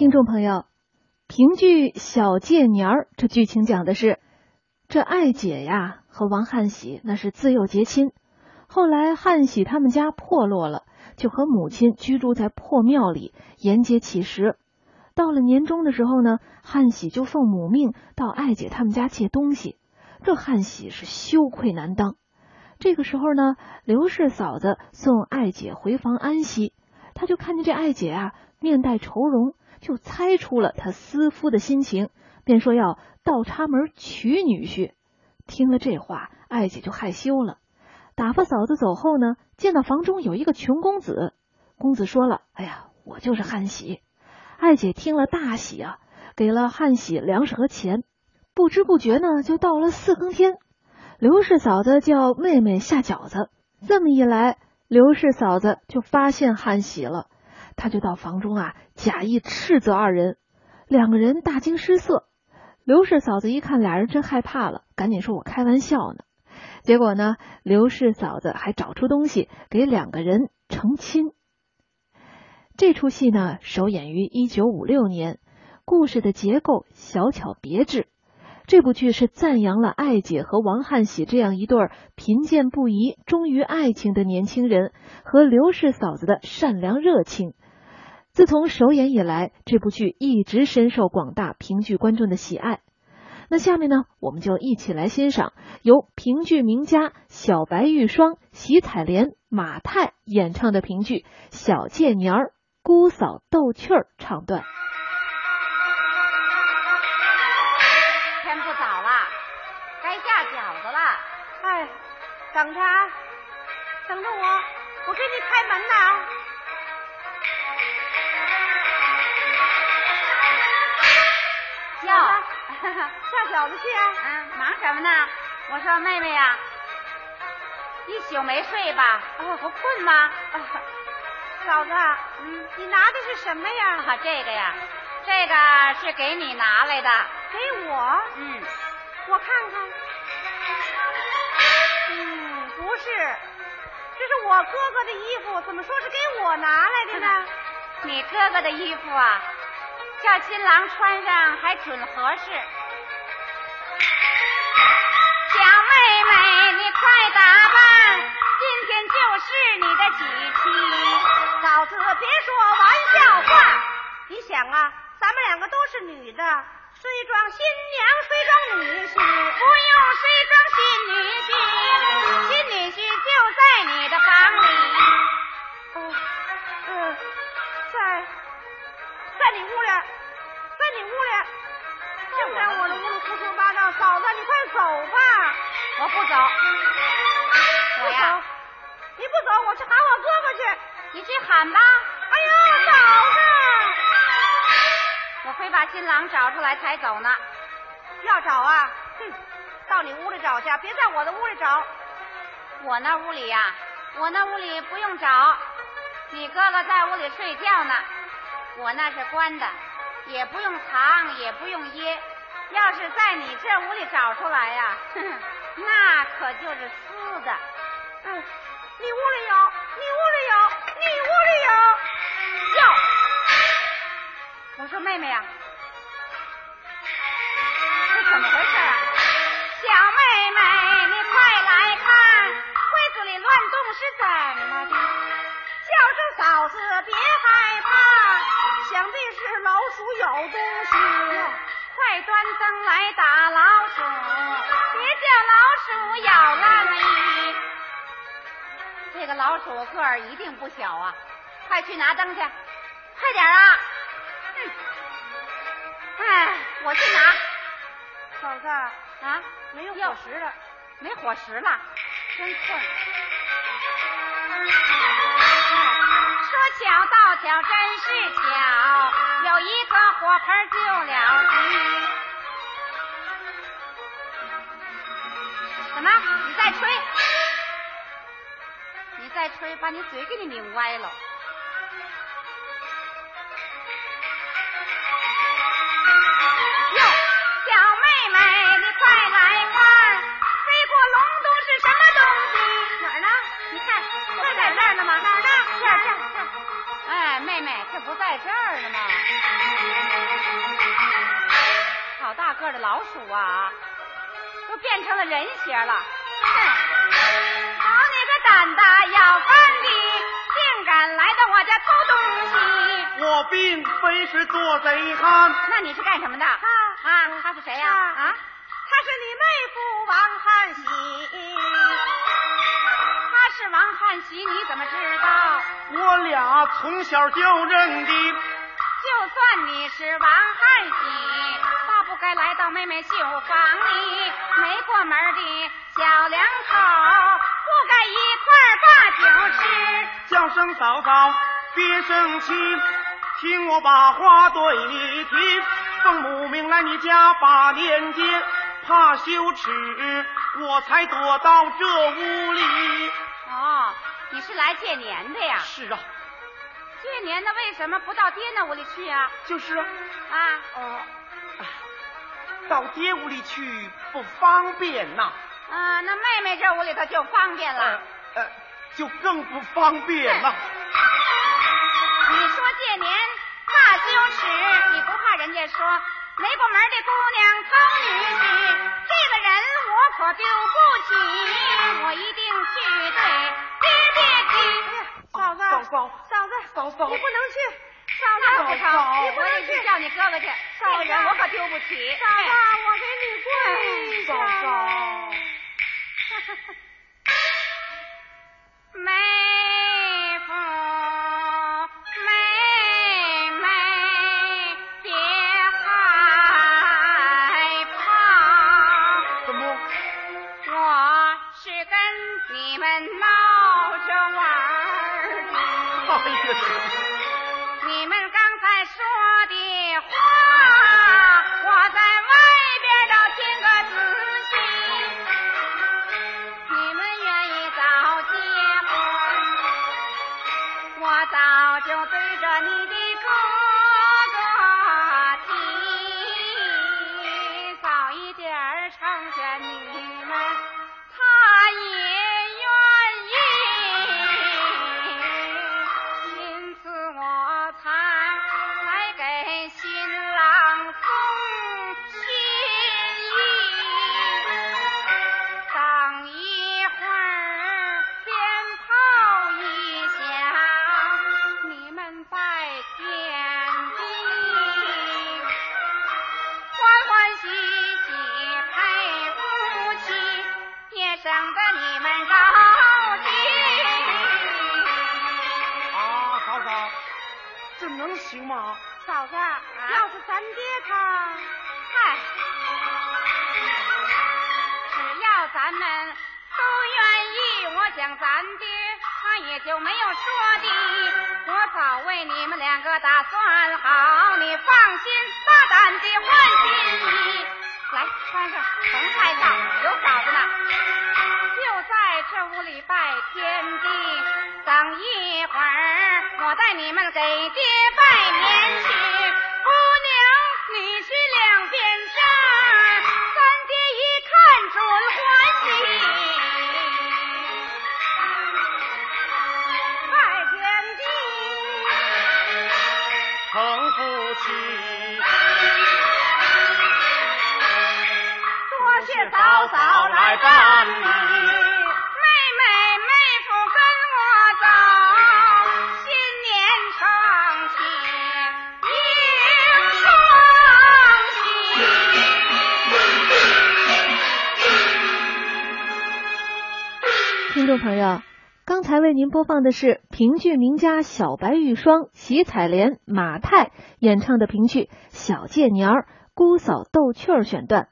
听众朋友，评剧《小借年儿》这剧情讲的是，这艾姐呀和王汉喜那是自幼结亲，后来汉喜他们家破落了，就和母亲居住在破庙里沿街乞食。到了年终的时候呢，汉喜就奉母命到艾姐他们家借东西，这汉喜是羞愧难当。这个时候呢，刘氏嫂子送艾姐回房安息，他就看见这艾姐啊面带愁容。就猜出了他思夫的心情，便说要倒插门娶女婿。听了这话，艾姐就害羞了。打发嫂子走后呢，见到房中有一个穷公子。公子说了：“哎呀，我就是汉喜。”艾姐听了大喜啊，给了汉喜粮食和钱。不知不觉呢，就到了四更天。刘氏嫂子叫妹妹下饺子，这么一来，刘氏嫂子就发现汉喜了。他就到房中啊，假意斥责二人，两个人大惊失色。刘氏嫂子一看俩人真害怕了，赶紧说：“我开玩笑呢。”结果呢，刘氏嫂子还找出东西给两个人成亲。这出戏呢，首演于一九五六年，故事的结构小巧别致。这部剧是赞扬了艾姐和王汉喜这样一对贫贱不移、忠于爱情的年轻人和刘氏嫂子的善良热情。自从首演以来，这部剧一直深受广大评剧观众的喜爱。那下面呢，我们就一起来欣赏由评剧名家小白玉霜、喜彩莲、马太演唱的评剧《小借年儿》姑嫂逗趣儿唱段。天不早了，该下饺子了。哎，等着啊，等着我，我给你开门呐。下饺子去啊！啊，忙什么呢？我说妹妹呀，一宿没睡吧？哦，不困吗？嫂子，嗯，你拿的是什么呀？啊，这个呀，这个是给你拿来的。给我？嗯，我看看。嗯，不是，这是我哥哥的衣服，怎么说是给我拿来的呢？你哥哥的衣服啊？叫新郎穿上还准合适，小妹妹你快打扮，今天就是你的喜期。嫂子别说玩笑话，你想啊，咱们两个都是女的，谁装新娘，谁装女婿，不用谁装新女婿，新女婿我不走，不走，你不走，我去喊我哥哥去。你去喊吧。哎呀，嫂子，我非把新郎找出来才走呢。要找啊，哼，到你屋里找去，别在我的屋里找。我那屋里呀，我那屋里不用找，你哥哥在屋里睡觉呢。我那是关的，也不用藏，也不用掖。要是在你这屋里找出来呀，那可就是私的。嗯，你屋里有，你屋里有，你屋里有。哟，我说妹妹呀，这怎么回事啊？小妹妹，你快来看，柜子里乱动是怎么的？叫声嫂子，别害怕。想必是老鼠咬东西，快端灯来打，鼠咬烂衣。这个老鼠个儿一定不小啊！快去拿灯去，快点啊！嗯，哎，我去拿。嫂子啊，没有伙食了，没伙食了，真困。说巧倒巧，真是巧，有一个火盆救了急。怎么？你再吹？你再吹，把你嘴给你拧歪了。哟，小妹妹，你快来看，飞过隆冬是什么东西？哪儿呢？你看，在在那儿呢吗？哪儿呢？这儿这儿这儿。哎，妹妹，这不在这儿呢吗？好大个的老鼠啊，都变成了人形了。哼好你个胆大要饭的，竟敢来到我家偷东西！我并非是做贼汉。那你是干什么的？啊啊，他是谁呀？啊，他是你妹夫王汉喜。他是王汉喜，你怎么知道？我俩从小就认的。就算你是王汉喜，该来到妹妹绣房里，没过门的小两口，不该一块把酒吃。叫声嫂嫂，别生气，听我把话对你提。奉母命来你家把年节，怕羞耻，我才躲到这屋里。哦，你是来借年的呀？是啊。借年的为什么不到爹那屋里去啊？就是啊。啊。哦。到爹屋里去不方便呐。啊，那妹妹这屋里头就方便了。呃，就更不方便了。你说借年怕羞耻，你不怕人家说没过门的姑娘偷女婿？这个人我可丢不起，我一定去对爹爹去。嫂子，嫂嫂，嫂子，嫂嫂，你不能去，嫂子，不成，你不能去，叫你哥哥去。嫂子，我可丢不起。嫂子，我给你跪一下。嫂嫂，成全你们，他也。行吗，嫂子？要是咱爹他，嗨，只要咱们都愿意，我想咱爹他也就没有说的。我早为你们两个打算好，你放心大胆的换新衣，来穿上，甭害臊，有嫂子呢。就在这屋里拜天地，等一会儿我带你们给爹。拜年去，姑娘你去两边站，三爹一看准欢喜。拜天地，成夫妻，谢嫂嫂来办理。听众朋友，刚才为您播放的是评剧名家小白玉霜、喜彩莲、马太演唱的评剧《小借年儿》，姑嫂逗趣儿选段。